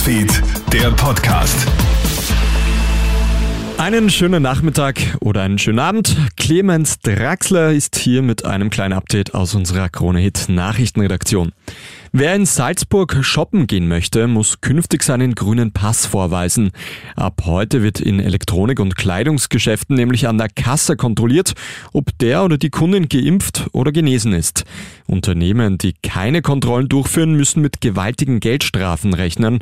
Newsfeed, der Podcast. Einen schönen Nachmittag oder einen schönen Abend. Clemens Draxler ist hier mit einem kleinen Update aus unserer Krone-Hit Nachrichtenredaktion. Wer in Salzburg shoppen gehen möchte, muss künftig seinen grünen Pass vorweisen. Ab heute wird in Elektronik- und Kleidungsgeschäften nämlich an der Kasse kontrolliert, ob der oder die Kundin geimpft oder genesen ist. Unternehmen, die keine Kontrollen durchführen, müssen mit gewaltigen Geldstrafen rechnen.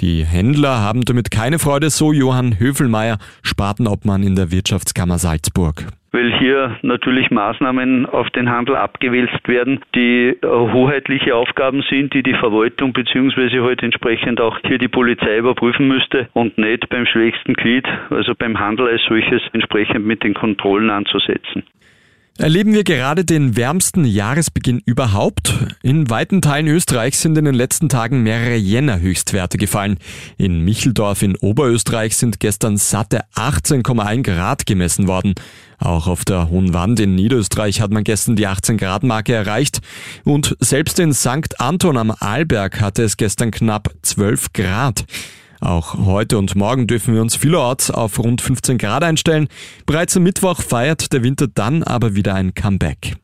Die Händler haben damit keine Freude, so Johann Höfelmeier, Spartenobmann in der Wirtschaftskammer Salzburg weil hier natürlich Maßnahmen auf den Handel abgewälzt werden, die äh, hoheitliche Aufgaben sind, die die Verwaltung beziehungsweise halt entsprechend auch hier die Polizei überprüfen müsste und nicht beim schwächsten Glied, also beim Handel als solches, entsprechend mit den Kontrollen anzusetzen. Erleben wir gerade den wärmsten Jahresbeginn überhaupt? In weiten Teilen Österreichs sind in den letzten Tagen mehrere Jänner-Höchstwerte gefallen. In Micheldorf in Oberösterreich sind gestern satte 18,1 Grad gemessen worden. Auch auf der Hohen Wand in Niederösterreich hat man gestern die 18 Grad Marke erreicht und selbst in St. Anton am Arlberg hatte es gestern knapp 12 Grad. Auch heute und morgen dürfen wir uns vielerorts auf rund 15 Grad einstellen. Bereits am Mittwoch feiert der Winter dann aber wieder ein Comeback.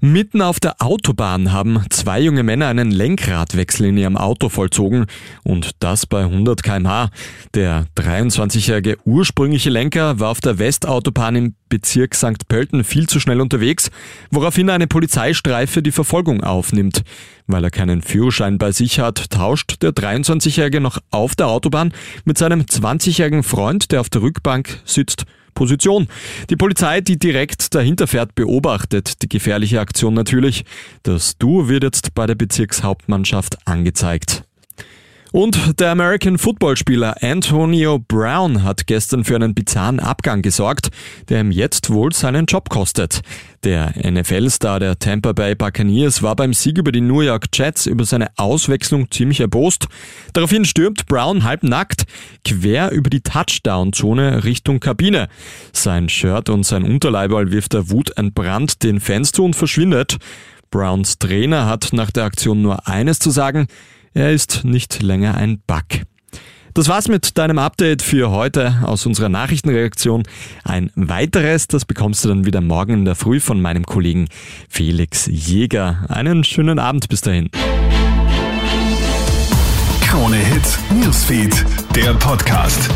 Mitten auf der Autobahn haben zwei junge Männer einen Lenkradwechsel in ihrem Auto vollzogen und das bei 100 kmh. Der 23-jährige ursprüngliche Lenker war auf der Westautobahn im Bezirk St. Pölten viel zu schnell unterwegs, woraufhin eine Polizeistreife die Verfolgung aufnimmt. Weil er keinen Führerschein bei sich hat, tauscht der 23-jährige noch auf der Autobahn mit seinem 20-jährigen Freund, der auf der Rückbank sitzt, Position. Die Polizei, die direkt dahinter fährt, beobachtet die gefährliche Aktion natürlich. Das Duo wird jetzt bei der Bezirkshauptmannschaft angezeigt. Und der American Football-Spieler Antonio Brown hat gestern für einen bizarren Abgang gesorgt, der ihm jetzt wohl seinen Job kostet. Der NFL-Star der Tampa Bay Buccaneers war beim Sieg über die New York Jets über seine Auswechslung ziemlich erbost. Daraufhin stürmt Brown halbnackt quer über die Touchdown-Zone Richtung Kabine. Sein Shirt und sein Unterleiberl wirft der Wut entbrannt den Fans zu und verschwindet. Browns Trainer hat nach der Aktion nur eines zu sagen, er ist nicht länger ein Bug. Das war's mit deinem Update für heute aus unserer Nachrichtenreaktion. Ein weiteres, das bekommst du dann wieder morgen in der Früh von meinem Kollegen Felix Jäger. Einen schönen Abend bis dahin. Krone Hits, Newsfeed, der Podcast.